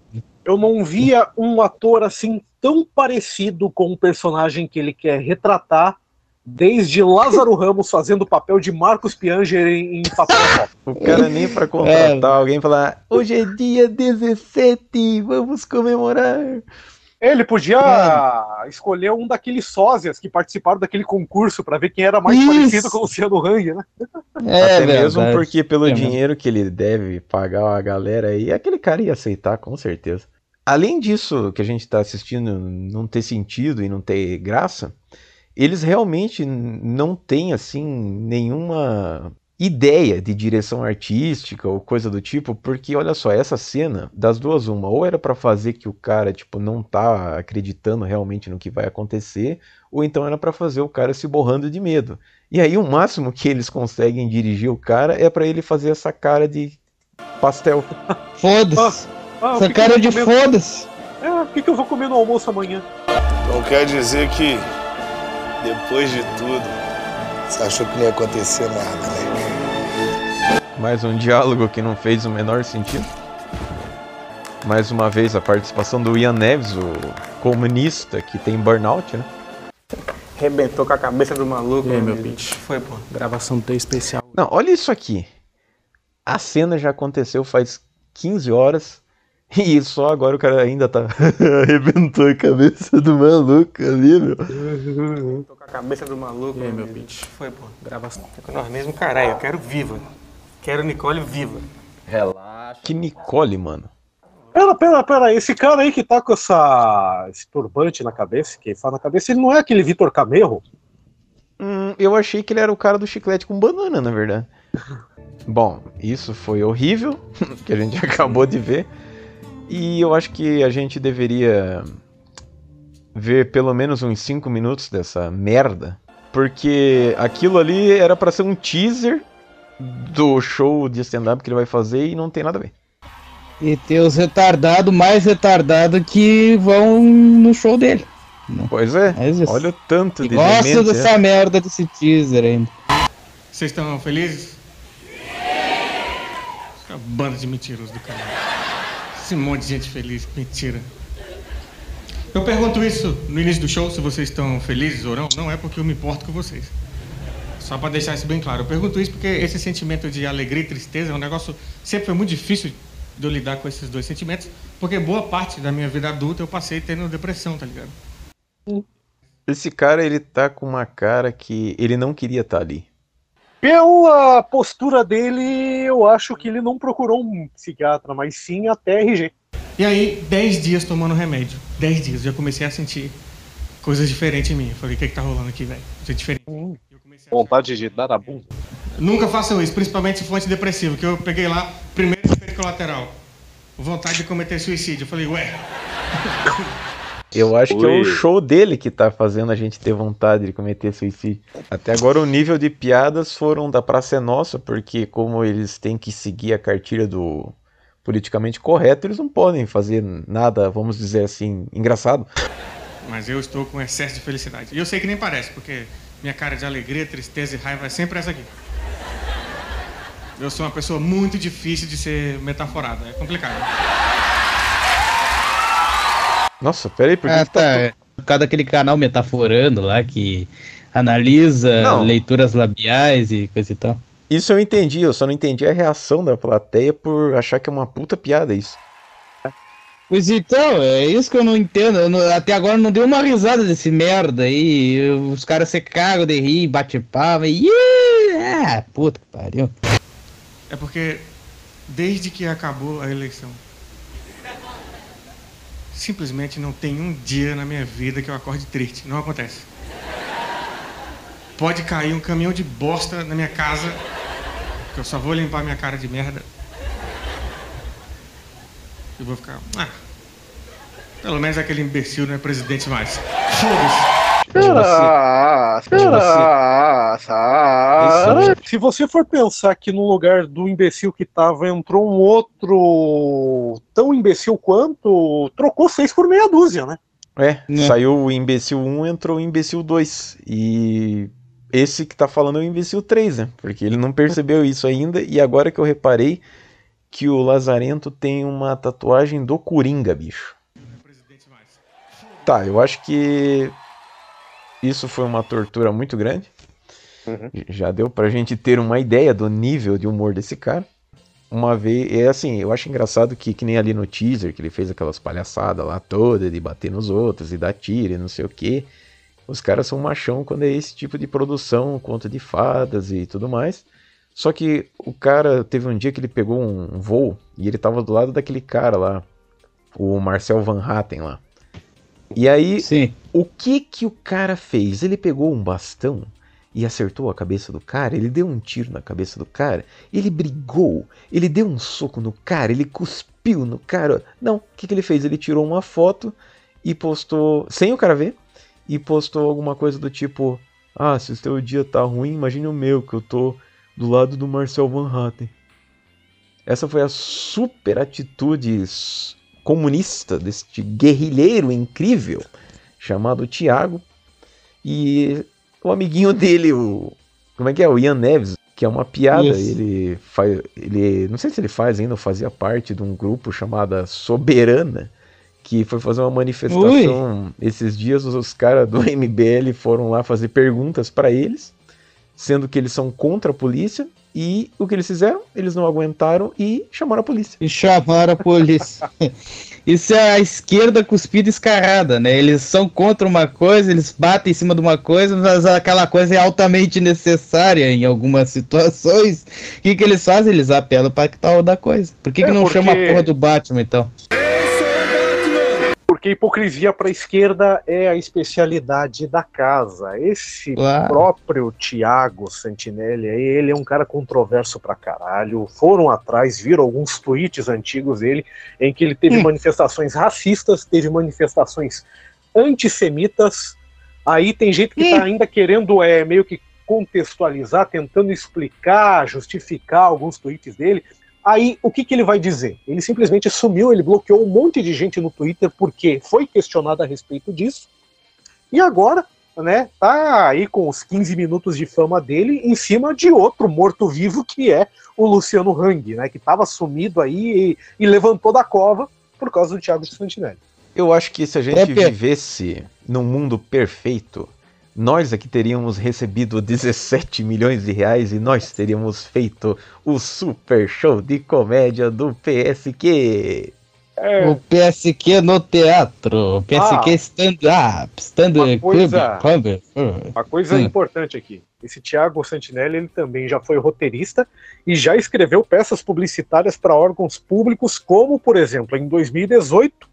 Eu não via um ator assim tão parecido com o personagem que ele quer retratar, desde Lázaro Ramos fazendo o papel de Marcos Pianger em, em papel. O cara nem pra contratar alguém e falar: hoje é dia 17, vamos comemorar. Ele podia escolher um daqueles sósias que participaram daquele concurso pra ver quem era mais Isso. parecido com o Luciano Hang, né? Até mesmo verdade. porque pelo É dinheiro que ele deve pagar a galera aí, aquele cara ia aceitar, com certeza. Além disso, que a gente tá assistindo não ter sentido e não ter graça, eles realmente não têm, assim, nenhuma ideia de direção artística ou coisa do tipo, porque olha só, essa cena, das duas uma, ou era pra fazer que o cara, tipo, não tá acreditando realmente no que vai acontecer, ou então era pra fazer o cara se borrando de medo. E aí o máximo que eles conseguem dirigir o cara é pra ele fazer essa cara de pastel. Foda-se. Ah, Essa cara eu de comer? foda-se. É, o que, que eu vou comer no almoço amanhã? Então quer dizer que, depois de tudo, você achou que não ia acontecer nada, né? Mais um diálogo que não fez o menor sentido. Mais uma vez a participação do Ian Neves, o comunista que tem burnout, né? Rebentou com a cabeça do maluco. E aí, né? meu pitch? Foi, pô. Gravação T especial. Não, olha isso aqui. A cena já aconteceu faz 15 horas e só agora o cara ainda tá. Arrebentou a cabeça do maluco ali, meu. Rebentou com a cabeça do maluco. E aí, meu pitch? Foi, pô. Gravação. É com nós mesmo, caralho. Eu quero viva. Quero Nicole viva. Relaxa. Que Nicole, mano. Pera, pera, pera. Esse cara aí que tá com essa, esse turbante na cabeça, que fala na cabeça, ele não é aquele Vitor Camerro? Hum, eu achei que ele era o cara do chiclete com banana, na verdade. Bom, isso foi horrível, que a gente acabou de ver. E eu acho que a gente deveria ver pelo menos uns 5 minutos dessa merda. Porque aquilo ali era pra ser um teaser do show de stand-up que ele vai fazer e não tem nada a ver. E tem os retardados mais retardados que vão no show dele. Pois é, isso. olha o tanto de Gosto demente, dessa é. merda desse teaser ainda. Vocês estão felizes? Essa banda de mentirosos do caralho. Esse monte de gente feliz, mentira. Eu pergunto isso no início do show, se vocês estão felizes ou não. Não é porque eu me importo com vocês. Só para deixar isso bem claro. Eu pergunto isso porque esse sentimento de alegria e tristeza é um negócio. Sempre foi muito difícil de eu lidar com esses dois sentimentos, porque boa parte da minha vida adulta eu passei tendo depressão, tá ligado? Esse cara, ele tá com uma cara que ele não queria estar ali. Pela postura dele, eu acho que ele não procurou um psiquiatra, mas sim a TRG. E aí, 10 dias tomando remédio. 10 dias, já comecei a sentir coisas diferentes em mim. Eu falei, o que, que tá rolando aqui, velho? Isso é diferente. Vontade de dar a bunda. Nunca façam isso, principalmente se for antidepressivo, que eu peguei lá, primeiro efeito colateral. Vontade de cometer suicídio. Eu falei, ué. Eu acho que é o show dele que tá fazendo a gente ter vontade de cometer suicídio. Até agora o nível de piadas foram da Praça é Nossa, porque como eles têm que seguir a cartilha do politicamente correto, eles não podem fazer nada, vamos dizer assim, engraçado. Mas eu estou com excesso de felicidade. E eu sei que nem parece, porque minha cara de alegria, tristeza e raiva é sempre essa aqui. Eu sou uma pessoa muito difícil de ser metaforada. É complicado. Nossa, peraí, por que Ah, que tá tá. Por causa daquele canal Metaforando lá que analisa Não. leituras labiais e coisa e tal. Isso eu entendi, eu só não entendi a reação da plateia por achar que é uma puta piada isso. Pois então, é isso que eu não entendo. Eu não- até agora não dei uma risada desse merda aí. Eu- Os caras se cagam de rir, bate palma e. Ah, puta que pariu. É porque desde que acabou a eleição, simplesmente não tem um dia na minha vida que eu acorde triste. Não acontece. Pode cair um caminhão de bosta na minha casa, que eu só vou limpar minha cara de merda. E vou ficar. Ah, pelo menos aquele imbecil não é presidente mais. Foda-se. Nossa, Isso, Se você for pensar que no lugar do imbecil que tava entrou um outro tão imbecil quanto, trocou seis por meia dúzia, né? É, saiu o imbecil 1, entrou o imbecil 2. E esse que tá falando é o imbecil 3, né? Porque ele não percebeu isso ainda. E agora que eu reparei que o Lazarento tem uma tatuagem do Coringa, bicho. Tá, eu acho que isso foi uma tortura muito grande. Já deu pra gente ter uma ideia do nível de humor desse cara. Uma vez, é assim, eu acho engraçado que, que nem ali no teaser, que ele fez aquelas palhaçadas lá toda de bater nos outros e dar tiro e não sei o que. Os caras são machão quando é esse tipo de produção, conta de fadas e tudo mais. Só que o cara teve um dia que ele pegou um voo e ele tava do lado daquele cara lá, o Marcel Van Hatten lá. E aí, o que que o cara fez? Ele pegou um bastão e acertou a cabeça do cara, ele deu um tiro na cabeça do cara, ele brigou, ele deu um soco no cara, ele cuspiu no cara. Não, o que, que ele fez? Ele tirou uma foto e postou, sem o cara ver, e postou alguma coisa do tipo: Ah, se o seu dia tá ruim, imagine o meu, que eu tô do lado do Marcel Van Hatten. Essa foi a super atitude comunista deste guerrilheiro incrível chamado Thiago. E o amiguinho dele, o. Como é que é? O Ian Neves. que é uma piada. Isso. Ele faz, ele, não sei se ele faz ainda, ou fazia parte de um grupo chamado Soberana, que foi fazer uma manifestação esses dias. Os, os caras do MBL foram lá fazer perguntas para eles, sendo que eles são contra a polícia. E o que eles fizeram? Eles não aguentaram e chamaram a polícia. E chamaram a polícia. Isso é a esquerda cuspida escarrada, né? Eles são contra uma coisa, eles batem em cima de uma coisa, mas aquela coisa é altamente necessária em algumas situações. O que, que eles fazem? Eles apelam para que tal da coisa. Por que, É, que não porque- chama a porra do Batman, então? Porque hipocrisia para a esquerda é a especialidade da casa. Esse Claro. próprio Tiago Santinelli aí, ele é um cara controverso pra caralho. Foram atrás, viram alguns tweets antigos dele em que ele teve manifestações racistas, teve manifestações antissemitas. Aí tem gente que tá ainda querendo é, meio que contextualizar, tentando explicar, justificar alguns tweets dele. Aí, o que, que ele vai dizer? Ele simplesmente sumiu, ele bloqueou um monte de gente no Twitter porque foi questionado a respeito disso. E agora, né, tá aí com os 15 minutos de fama dele em cima de outro morto-vivo que é o Luciano Hang, né, que tava sumido aí e, e levantou da cova por causa do Thiago Santinelli. Eu acho que se a gente É, vivesse num mundo perfeito, nós aqui teríamos recebido 17 milhões de reais e nós teríamos feito o super show de comédia do PSQ. É. O PSQ no teatro, PSQ Ah. stand-up, stand-up Uma coisa- comedy. Uma coisa Hum. importante aqui. Esse Thiago Santinelli, ele também já foi roteirista e já escreveu peças publicitárias para órgãos públicos, como, por exemplo, em 2018,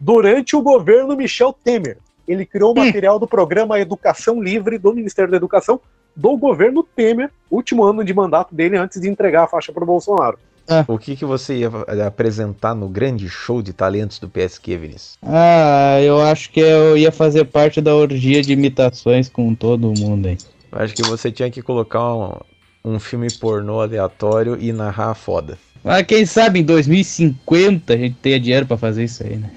durante o governo Michel Temer. Ele criou o material do programa Educação Livre do Ministério da Educação do governo Temer, último ano de mandato dele antes de entregar a faixa para o Bolsonaro. O que, que você ia eh, apresentar no grande show de talentos do PSQ, Vinícius? Ah, eu acho que eu ia fazer parte da orgia de imitações com todo mundo aí. Acho que você tinha que colocar um, um filme pornô aleatório e narrar a foda. Mas quem sabe em 2050 a gente tenha dinheiro pra fazer isso aí, né?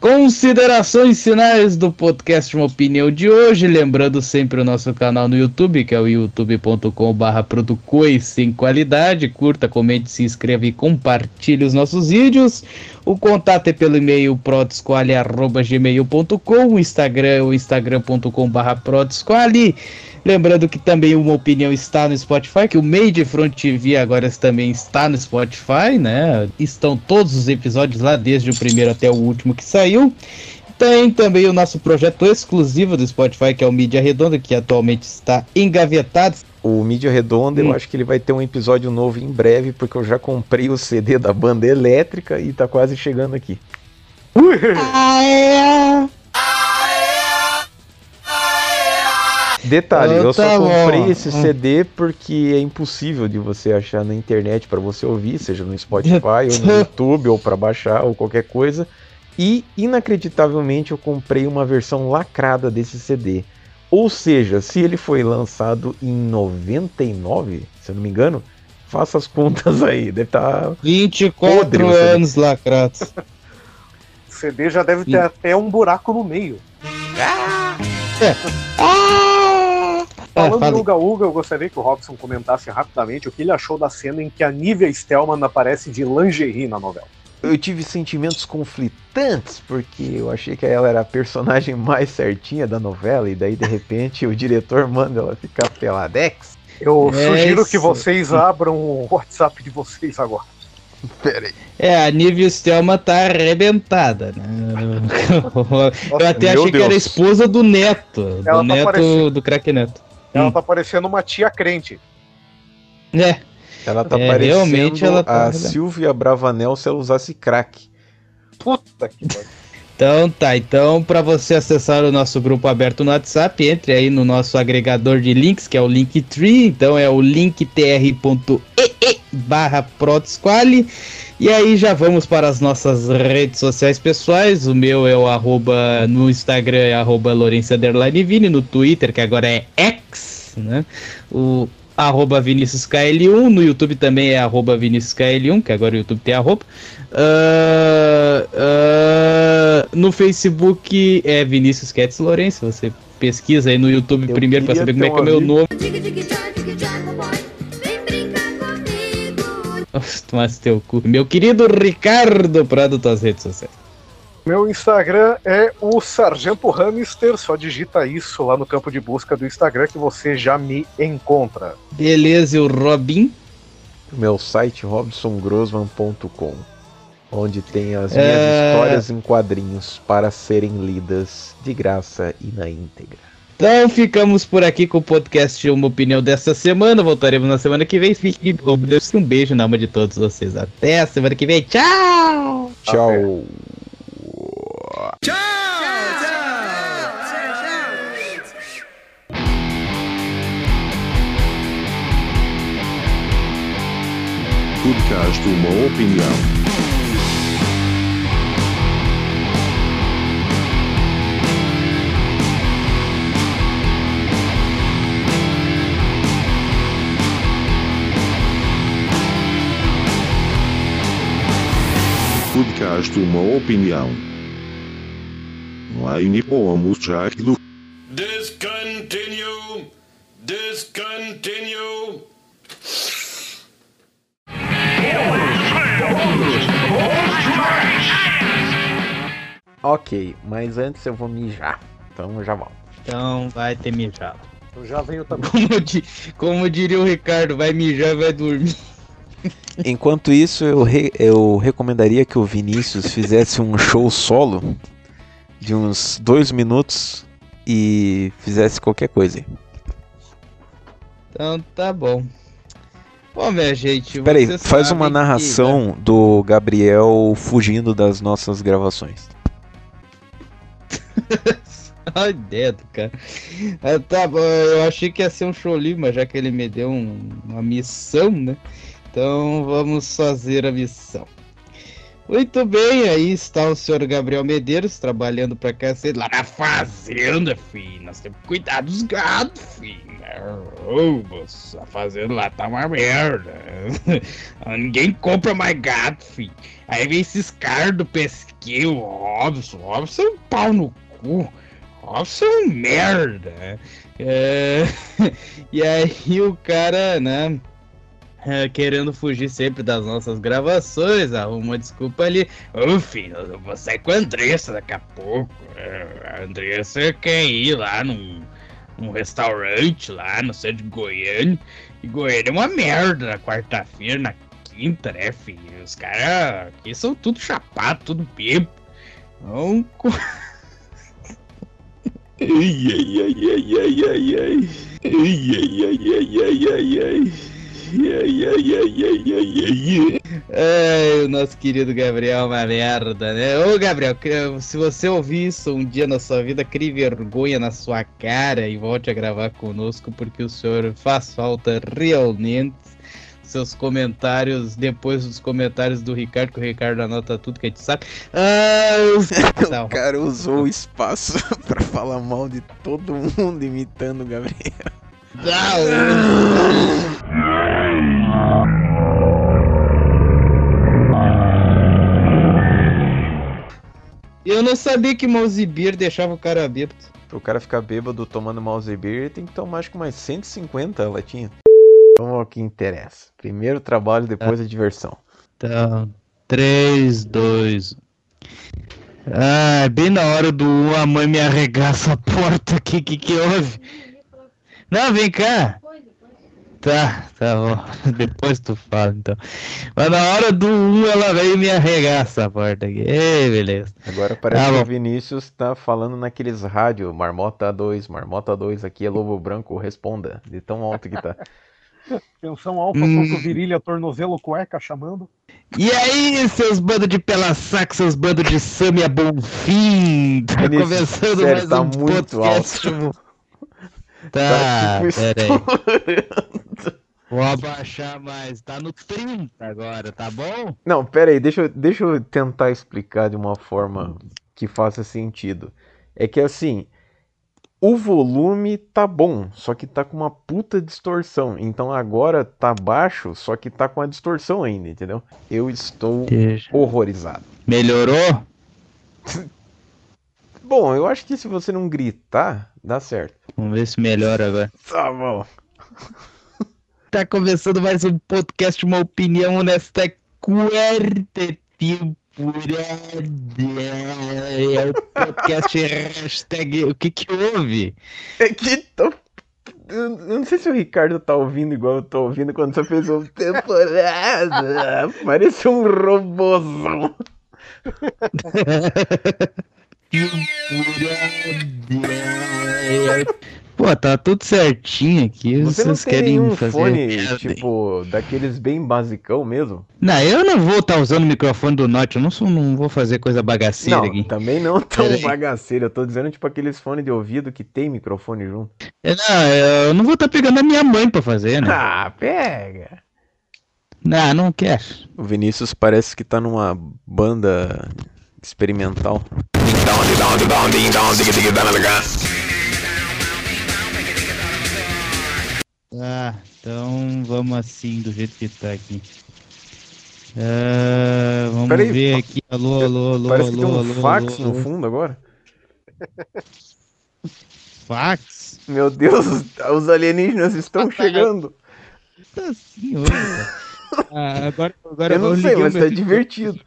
Considerações finais do podcast Uma Opinião de hoje. Lembrando sempre o nosso canal no YouTube, que é o youtube.com.br Producois sem qualidade. Curta, comente, se inscreva e compartilhe os nossos vídeos. O contato é pelo e-mail prodesquale.gmail.com. O Instagram é o instagram.com.br prodesquale. Lembrando que também uma opinião está no Spotify, que o Made Front TV agora também está no Spotify, né? Estão todos os episódios lá, desde o primeiro até o último que saiu. Tem também o nosso projeto exclusivo do Spotify, que é o Mídia Redonda, que atualmente está engavetado. O Mídia Redonda, Hum. eu acho que ele vai ter um episódio novo em breve, porque eu já comprei o CD da banda elétrica e tá quase chegando aqui. Detalhe, Então eu só tá bom. comprei esse Hum. CD porque é impossível de você achar na internet para você ouvir, seja no Spotify ou no YouTube ou para baixar ou qualquer coisa. E inacreditavelmente eu comprei uma versão lacrada desse CD. Ou seja, se ele foi lançado em 99, se eu não me engano, faça as contas aí, deve estar 24 Podre anos lacrados. O CD já deve ter até um buraco no meio. Falando Ah, fale. do Uga Uga, eu gostaria que o Robson comentasse rapidamente o que ele achou da cena em que a Nívia Stelman aparece de lingerie na novela. Eu tive sentimentos conflitantes, porque eu achei que ela era a personagem mais certinha da novela, e daí de repente o diretor manda ela ficar peladex. Eu É sugiro isso. que vocês abram o WhatsApp de vocês agora. Pera aí. É, a Nívia Stelma tá arrebentada, né? Eu até achei que era Deus. esposa do neto, Ela do tá neto parecendo- do craque neto. Ela Hum. tá parecendo uma tia crente. É. Ela tá É, parecendo realmente ela tá a. Silvia Bravanel se ela usasse crack. Puta que. Então tá, então para você acessar o nosso grupo aberto no WhatsApp, entre aí no nosso agregador de links, que é o Linktree, então é o linktr.ee barra. E aí já vamos para as nossas redes sociais pessoais. O meu é o arroba no Instagram é arroba Vini, no Twitter, que agora é X, né? O arroba Vinícius KL1, no YouTube também é arroba Vinícius KL1, que agora o YouTube tem arroba. Ah, ah, no Facebook é Vinícius Quetes Lourenço, você pesquisa aí no YouTube Eu primeiro pra queria saber como é que é o um meu nome. Teu cu. Meu querido Ricardo Prado, tuas redes sociais. Meu Instagram é o Sargento Hamster, só digita isso lá no campo de busca do Instagram que você já me encontra. Beleza, e o Robin? Meu site robsongrossman.com, onde tem as minhas É. histórias em quadrinhos para serem lidas de graça e na íntegra. Então ficamos por aqui com o podcast Uma Opinião dessa semana. Voltaremos na semana que vem. Deus, um beijo na alma de todos vocês. Até a semana que vem. Tchau! Tchau! Podcast Uma Opinião. Podcast Uma Opinião. Vamos já do Discontinue! Discontinue! Ok, mas antes eu vou mijar. Então eu já volto. Então vai ter mijado. Eu já venho também. Como, di- como diria o Ricardo, vai mijar e vai dormir. Enquanto isso, eu, re- eu recomendaria que o Vinícius fizesse um show solo de uns dois minutos e fizesse qualquer coisa. Então tá bom. Bom, minha gente. Peraí, faz uma que, narração do Gabriel fugindo das nossas gravações. Olha a ideia do cara. Ah, tá bom, eu achei que ia ser um show livre, mas já que ele me deu um- uma missão, né? Então vamos fazer a missão. Muito bem, aí está o senhor Gabriel Medeiros trabalhando pra cacete lá na fazenda, filho. Nós temos que cuidar dos gatos, filho. Oh, a fazenda lá tá uma merda. Ninguém compra mais gato, filho. Aí vem esses caras do pesquei, o Robson. Robson é um pau no cu. Robson é um merda. É, E aí o cara, né? É, querendo fugir sempre das nossas gravações, arruma uma desculpa ali. Ô filho, eu vou sair com a Andressa daqui a pouco. É, A Andressa quer ir lá num, num restaurante lá no centro de Goiânia. E Goiânia é uma merda na quarta-feira, na quinta, né, filho? Os caras aqui são tudo chapado, tudo. Não. co- Ai, ai, ai, ai, ai. Ai, ai, ai, ai, ai, ai, ai. Ai, ai, ai, o nosso querido Gabriel é uma merda, né? Ô, Gabriel, se você ouvir isso um dia na sua vida, crie vergonha na sua cara e volte a gravar conosco, porque o senhor faz falta realmente. Seus comentários, depois dos comentários do Ricardo, que o Ricardo anota tudo que a gente sabe. Ah, o cara usou o espaço pra falar mal de todo mundo imitando o Gabriel. Eu não sabia que Mouse Beer deixava o cara bêbado. Pro cara ficar bêbado tomando mouse beer, tem que tomar acho que mais 150 latinhas. Vamos ao que interessa. Primeiro o trabalho, depois a diversão. Então, 3, 2. Ah, bem na hora do a mãe me arregaça a porta aqui, que que houve? Não, vem cá. Tá, tá bom. Depois tu fala, então. Mas na hora do um, ela veio e me arregaça a porta aqui. Ei, beleza. Agora parece Tá que bom. o Vinícius tá falando naqueles rádio, Marmota 2, Marmota 2, aqui é Lobo Branco, responda. De tão alto que tá. Tensão alfa, Hum. soco virilha, tornozelo, cueca, chamando. E aí, seus bandos de pela saco, seus bandos de Samia Bonfim? Tá Vinícius, começando sério, mais tá um muito podcast. alto. Tá, tipo pera aí. Vou abaixar mais, tá no 30 agora, tá bom? Não, pera aí, deixa, eu- deixa eu tentar explicar de uma forma que faça sentido. É que assim, o volume tá bom, só que tá com uma puta distorção. Então agora tá baixo, só que tá com a distorção ainda, entendeu? Eu estou Deixa. horrorizado. Melhorou? Bom, eu acho que se você não gritar, dá certo. Vamos ver se melhora agora. Tá bom. Tá começando mais um podcast, uma opinião nesta quarta temporada. É o podcast hashtag. O que que houve? É que tô... Eu não sei se o Ricardo tá ouvindo igual eu tô ouvindo quando você fez uma temporada. Parece um robôzão. Pô, tá tudo certinho aqui. Você não Vocês tem querem nenhum fazer. fone, tipo, daqueles bem basicão mesmo? Não, eu não vou estar usando o microfone do Norte, eu não, sou, não vou fazer coisa bagaceira Não, aqui. também não tão Peraí. bagaceiro. Eu tô dizendo, tipo, aqueles fones de ouvido que tem microfone junto. É, Não, eu não vou estar pegando a minha mãe pra fazer, né? Ah, pega! Não, não quero. O Vinícius parece que tá numa banda experimental. Ah, então vamos assim do jeito que tá aqui. Uh, vamos Peraí, ver aqui. Alô, alô, alô, parece alô, que tem um alô, fax alô, no fundo agora. Fax? Meu Deus, os alienígenas estão tá chegando. Tá assim, Nossa senhora. Ah, agora, agora eu não sei, mas tá divertido.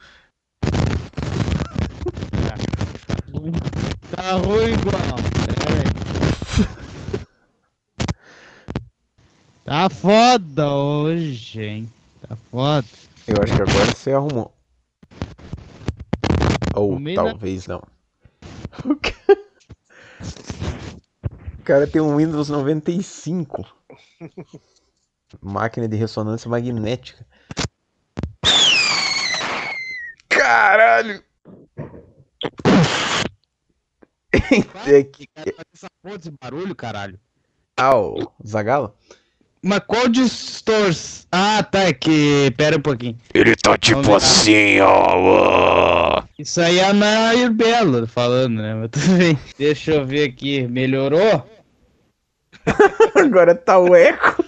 Tá ruim igual. Aí. Tá foda hoje, hein? Tá foda. Eu acho que agora você arrumou. Ou nada. talvez não. O cara tem um Windows 95. Máquina de ressonância magnética. Caralho! É que- Essa porra desse barulho, caralho. Ah, o Zagalo? Mas qual de stores? Ah, tá, é que. Pera um pouquinho. Ele tá tipo Vamos assim, ó. Isso aí é a Nair Belo falando, né? Mas tudo bem. Deixa eu ver aqui. Melhorou? Agora tá o eco.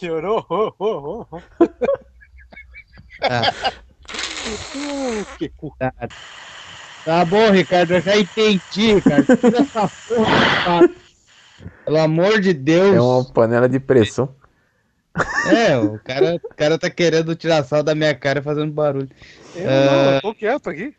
Melhorou? Oh, oh, oh. Hum, que cu. Tá. Tá bom, Ricardo, eu já entendi, Ricardo. Tira essa porra, cara. Pelo amor de Deus. É uma panela de pressão. É, o cara, o cara tá querendo tirar sal da minha cara fazendo barulho. Eu não, Ah, eu tô quieto aqui.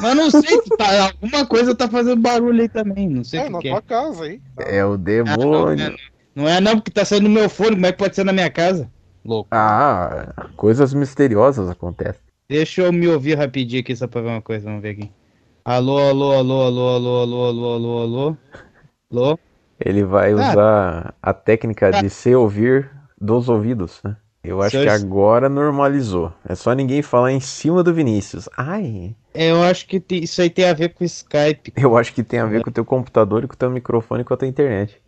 mas não sei se tá, alguma coisa tá fazendo barulho aí também, não sei o É, que na que tua é. casa aí. É o demônio. Não é não, porque tá saindo do meu fone, como é que pode ser na minha casa? Louco. Ah, coisas misteriosas acontecem. Deixa eu me ouvir rapidinho aqui só pra ver uma coisa, vamos ver aqui. Alô, alô, alô, alô, alô, alô, alô, alô, alô. Alô? Ele vai Ah. usar a técnica de se ouvir dos ouvidos, né? Eu acho que agora normalizou. É só ninguém falar em cima do Vinícius. Ai, É, Eu acho que tem- isso aí tem a ver com o Skype. eu acho que tem a ver com o teu computador e com o teu microfone e com a tua internet.